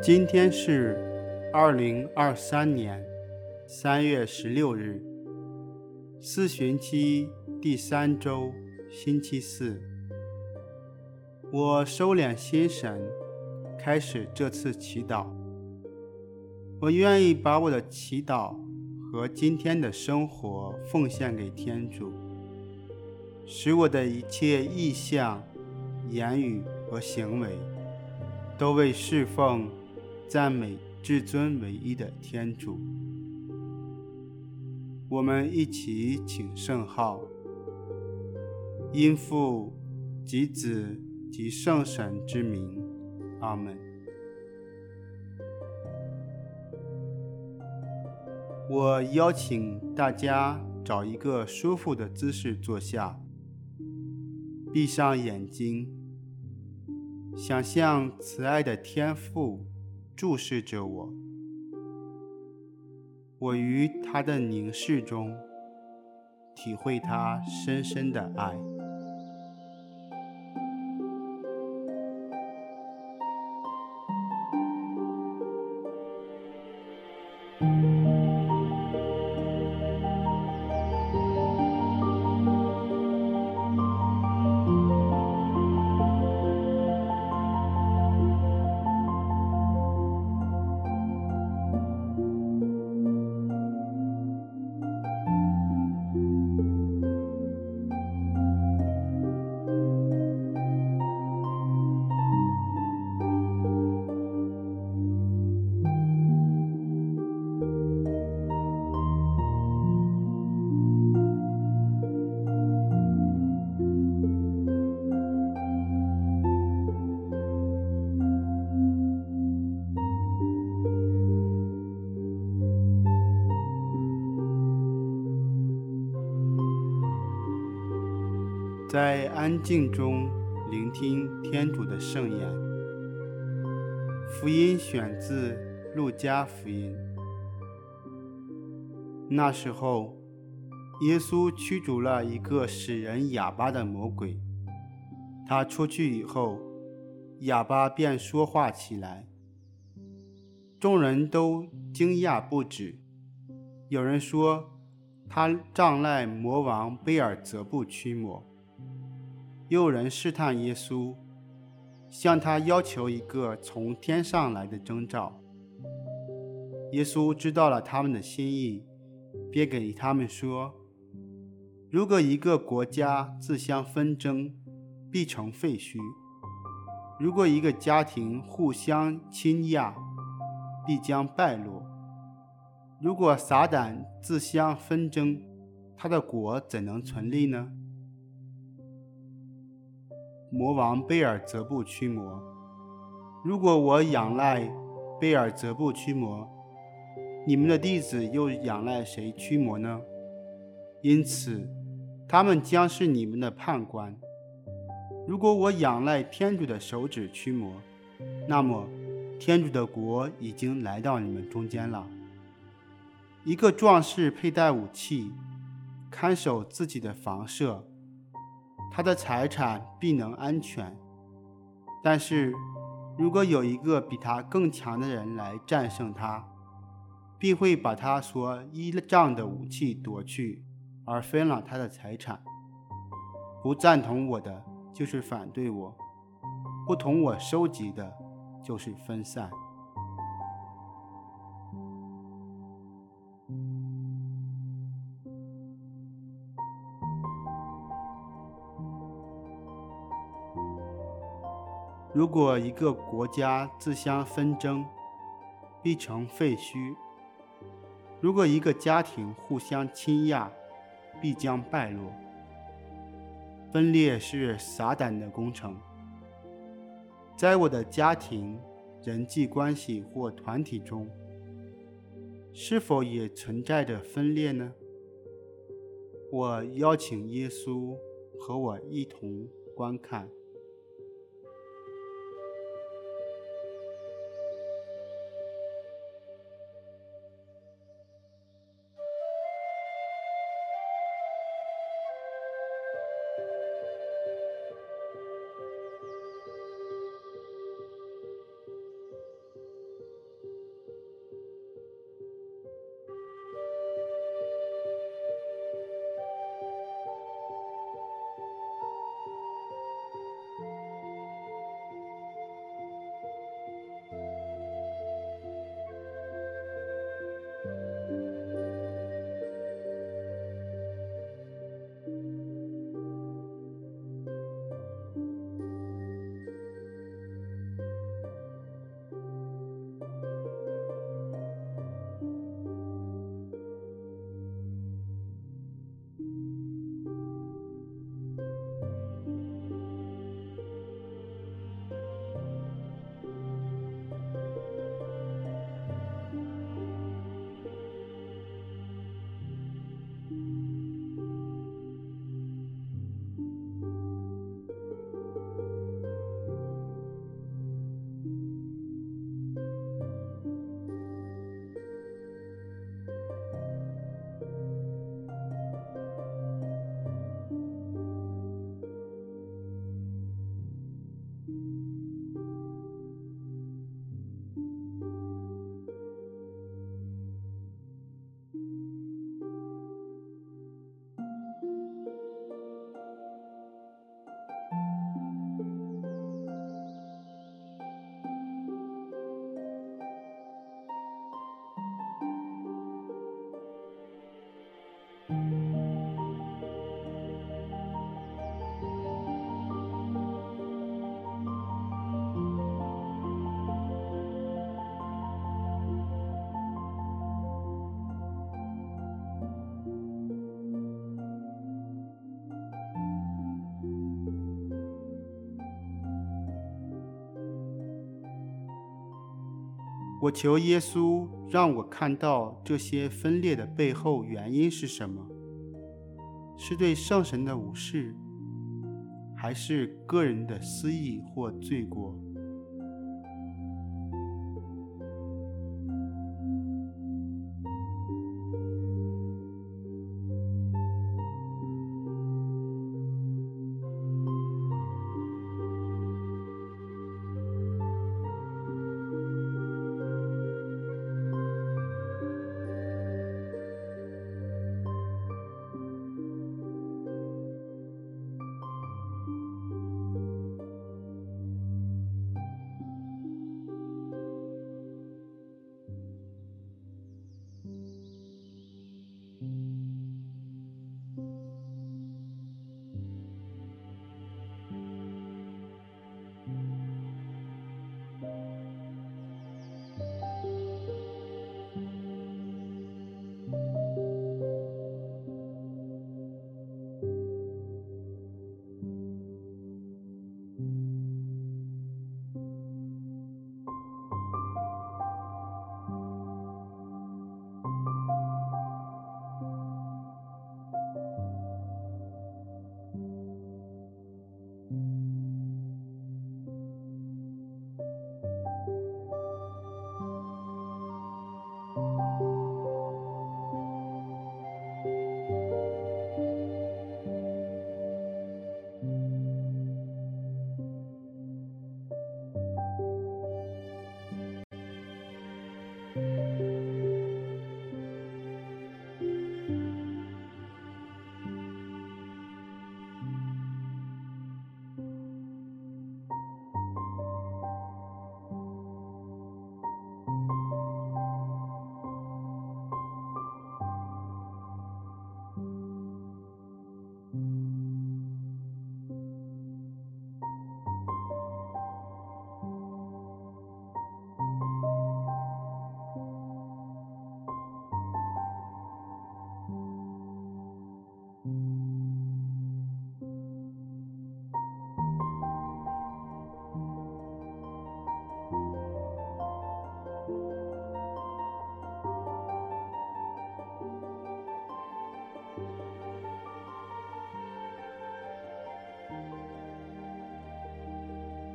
今天是二零二三年三月十六日，四旬期第三周，星期四。我收敛心神，开始这次祈祷。我愿意把我的祈祷和今天的生活奉献给天主，使我的一切意向、言语和行为都为侍奉。赞美至尊唯一的天主，我们一起请圣号，因父及子及圣神之名，阿门。我邀请大家找一个舒服的姿势坐下，闭上眼睛，想象慈爱的天父。注视着我，我于他的凝视中体会他深深的爱。在安静中聆听天主的圣言。福音选自《路加福音》。那时候，耶稣驱逐了一个使人哑巴的魔鬼。他出去以后，哑巴便说话起来。众人都惊讶不止。有人说，他仗赖魔王贝尔泽布驱魔。有人试探耶稣，向他要求一个从天上来的征兆。耶稣知道了他们的心意，便给他们说：“如果一个国家自相纷争，必成废墟；如果一个家庭互相倾轧，必将败落；如果撒旦自相纷争，他的国怎能存立呢？”魔王贝尔泽布驱魔。如果我仰赖贝尔泽布驱魔，你们的弟子又仰赖谁驱魔呢？因此，他们将是你们的判官。如果我仰赖天主的手指驱魔，那么天主的国已经来到你们中间了。一个壮士佩戴武器，看守自己的房舍。他的财产必能安全，但是，如果有一个比他更强的人来战胜他，必会把他所依仗的武器夺去，而分了他的财产。不赞同我的，就是反对我；不同我收集的，就是分散。如果一个国家自相纷争，必成废墟；如果一个家庭互相倾轧，必将败落。分裂是撒旦的工程。在我的家庭、人际关系或团体中，是否也存在着分裂呢？我邀请耶稣和我一同观看。Thank you. 我求耶稣让我看到这些分裂的背后原因是什么？是对圣神的无视，还是个人的私意或罪过？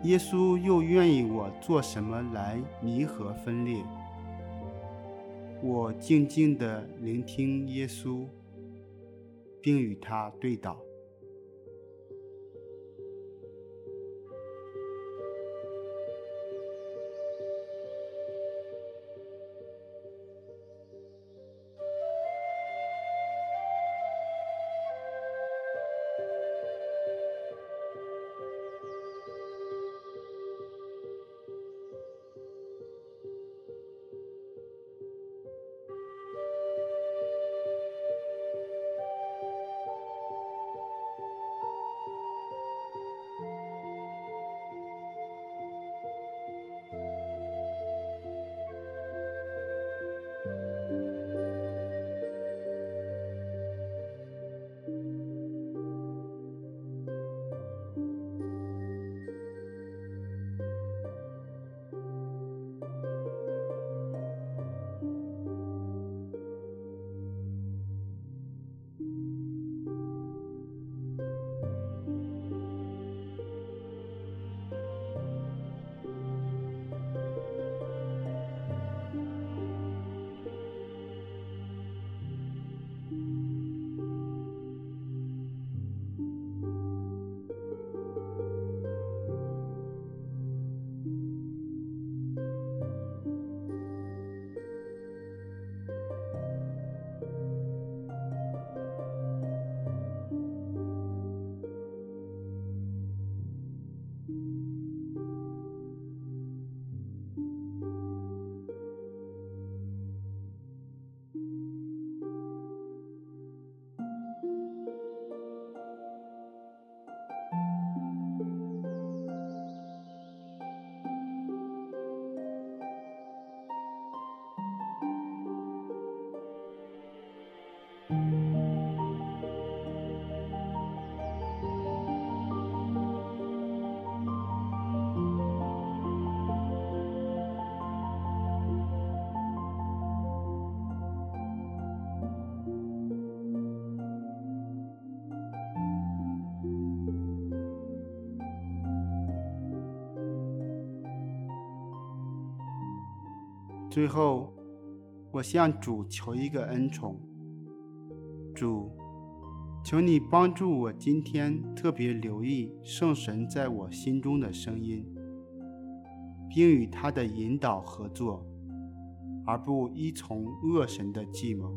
耶稣又愿意我做什么来弥合分裂？我静静地聆听耶稣，并与他对祷。最后，我向主求一个恩宠，主，求你帮助我今天特别留意圣神在我心中的声音，并与他的引导合作，而不依从恶神的计谋。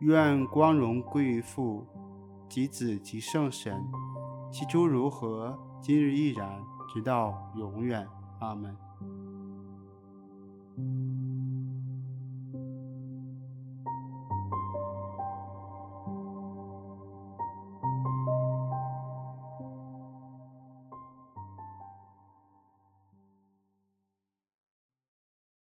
愿光荣归于父、及子、及圣神，起初如何，今日亦然，直到永远。阿门。